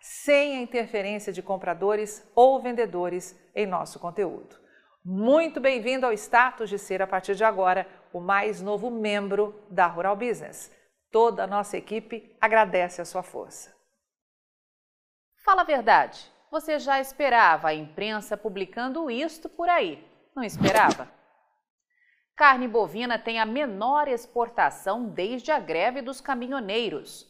sem a interferência de compradores ou vendedores em nosso conteúdo. Muito bem-vindo ao status de ser, a partir de agora, o mais novo membro da Rural Business. Toda a nossa equipe agradece a sua força. Fala a verdade, você já esperava a imprensa publicando isto por aí, não esperava? Carne bovina tem a menor exportação desde a greve dos caminhoneiros.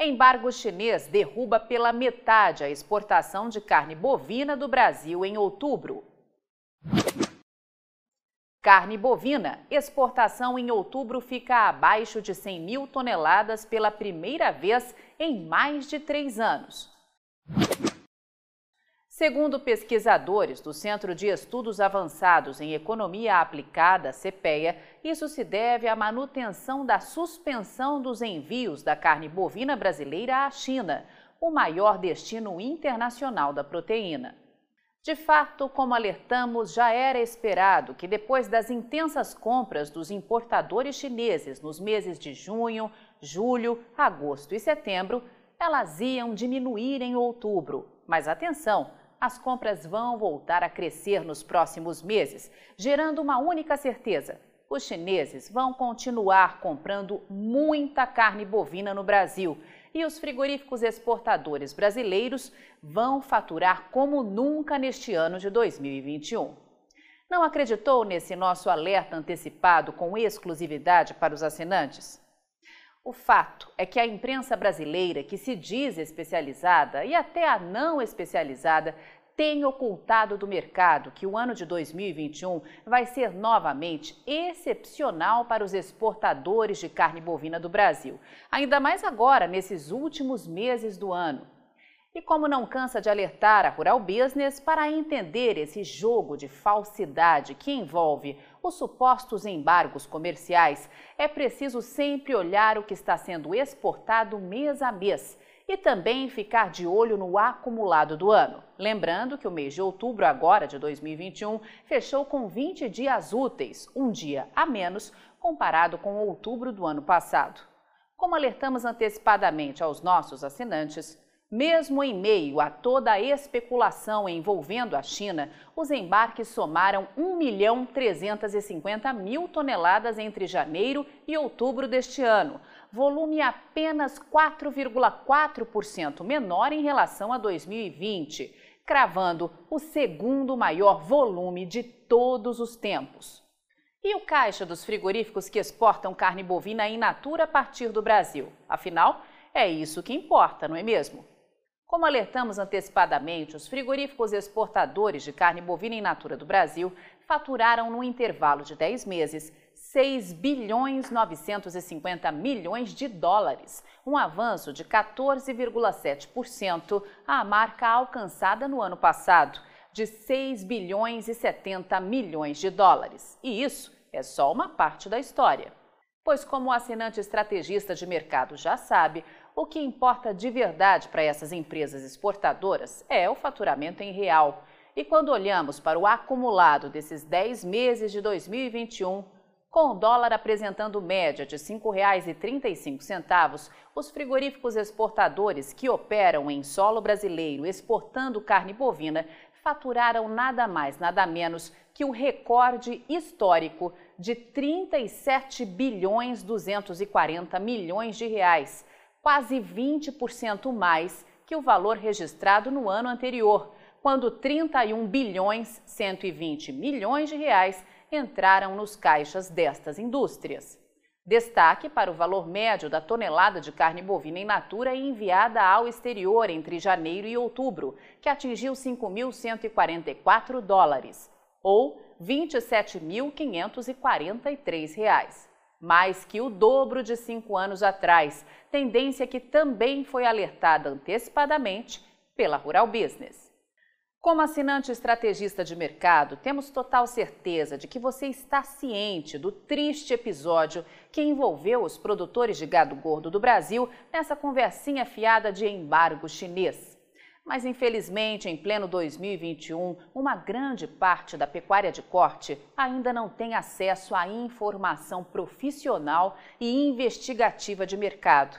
Embargo chinês derruba pela metade a exportação de carne bovina do Brasil em outubro. Carne bovina, exportação em outubro fica abaixo de 100 mil toneladas pela primeira vez em mais de três anos. Segundo pesquisadores do Centro de Estudos Avançados em Economia Aplicada, CPEA, isso se deve à manutenção da suspensão dos envios da carne bovina brasileira à China, o maior destino internacional da proteína. De fato, como alertamos, já era esperado que depois das intensas compras dos importadores chineses nos meses de junho, julho, agosto e setembro, elas iam diminuir em outubro. Mas atenção! As compras vão voltar a crescer nos próximos meses, gerando uma única certeza: os chineses vão continuar comprando muita carne bovina no Brasil e os frigoríficos exportadores brasileiros vão faturar como nunca neste ano de 2021. Não acreditou nesse nosso alerta antecipado com exclusividade para os assinantes? O fato é que a imprensa brasileira, que se diz especializada e até a não especializada, tem ocultado do mercado que o ano de 2021 vai ser novamente excepcional para os exportadores de carne bovina do Brasil, ainda mais agora, nesses últimos meses do ano. E como não cansa de alertar a Rural Business para entender esse jogo de falsidade que envolve os supostos embargos comerciais, é preciso sempre olhar o que está sendo exportado mês a mês e também ficar de olho no acumulado do ano. Lembrando que o mês de outubro, agora de 2021, fechou com 20 dias úteis, um dia a menos comparado com outubro do ano passado. Como alertamos antecipadamente aos nossos assinantes, mesmo em meio a toda a especulação envolvendo a China, os embarques somaram 1 milhão 350 mil toneladas entre janeiro e outubro deste ano, volume apenas 4,4% menor em relação a 2020, cravando o segundo maior volume de todos os tempos. E o caixa dos frigoríficos que exportam carne bovina in natura a partir do Brasil? Afinal, é isso que importa, não é mesmo? Como alertamos antecipadamente, os frigoríficos exportadores de carne bovina in natura do Brasil faturaram no intervalo de 10 meses 6 bilhões 950 milhões de dólares, um avanço de 14,7% à marca alcançada no ano passado, de 6 bilhões e 70 milhões de dólares. E isso é só uma parte da história. Pois, como o assinante estrategista de mercado já sabe, o que importa de verdade para essas empresas exportadoras é o faturamento em real. E quando olhamos para o acumulado desses 10 meses de 2021, com o dólar apresentando média de R$ 5,35, os frigoríficos exportadores que operam em solo brasileiro exportando carne bovina faturaram nada mais, nada menos que o recorde histórico de 37 bilhões 240 milhões de reais, quase 20% mais que o valor registrado no ano anterior, quando 31 bilhões 120 milhões de reais entraram nos caixas destas indústrias. Destaque para o valor médio da tonelada de carne bovina in natura enviada ao exterior entre janeiro e outubro, que atingiu 5.144 dólares, ou R$ 27.543, mais que o dobro de cinco anos atrás, tendência que também foi alertada antecipadamente pela Rural Business. Como assinante estrategista de mercado, temos total certeza de que você está ciente do triste episódio que envolveu os produtores de gado gordo do Brasil nessa conversinha fiada de embargo chinês. Mas, infelizmente, em pleno 2021, uma grande parte da pecuária de corte ainda não tem acesso à informação profissional e investigativa de mercado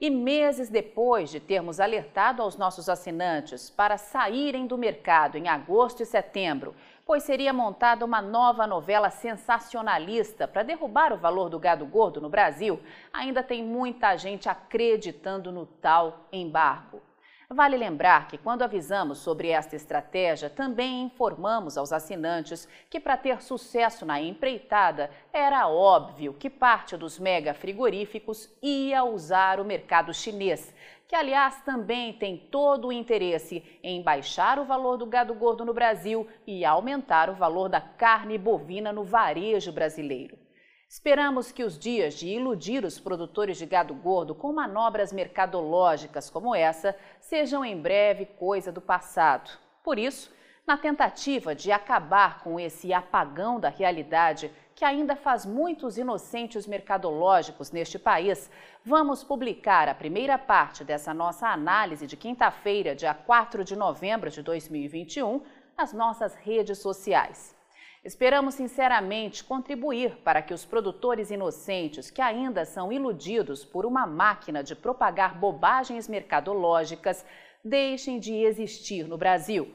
e meses depois de termos alertado aos nossos assinantes para saírem do mercado em agosto e setembro, pois seria montada uma nova novela sensacionalista para derrubar o valor do gado gordo no Brasil, ainda tem muita gente acreditando no tal embargo. Vale lembrar que, quando avisamos sobre esta estratégia, também informamos aos assinantes que, para ter sucesso na empreitada, era óbvio que parte dos mega frigoríficos ia usar o mercado chinês, que, aliás, também tem todo o interesse em baixar o valor do gado gordo no Brasil e aumentar o valor da carne bovina no varejo brasileiro. Esperamos que os dias de iludir os produtores de gado gordo com manobras mercadológicas como essa sejam em breve coisa do passado. Por isso, na tentativa de acabar com esse apagão da realidade que ainda faz muitos inocentes mercadológicos neste país, vamos publicar a primeira parte dessa nossa análise de quinta-feira, dia 4 de novembro de 2021, nas nossas redes sociais. Esperamos sinceramente contribuir para que os produtores inocentes que ainda são iludidos por uma máquina de propagar bobagens mercadológicas deixem de existir no Brasil.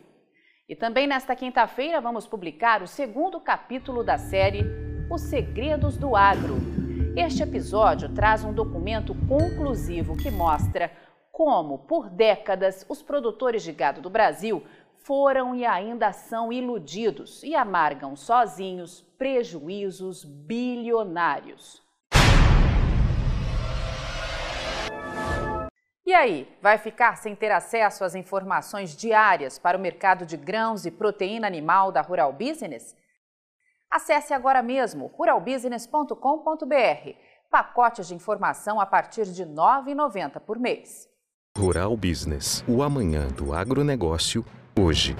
E também nesta quinta-feira vamos publicar o segundo capítulo da série Os Segredos do Agro. Este episódio traz um documento conclusivo que mostra como, por décadas, os produtores de gado do Brasil foram e ainda são iludidos e amargam sozinhos prejuízos bilionários. E aí, vai ficar sem ter acesso às informações diárias para o mercado de grãos e proteína animal da Rural Business? Acesse agora mesmo ruralbusiness.com.br. Pacotes de informação a partir de R$ 9,90 por mês. Rural Business, o amanhã do agronegócio hoje.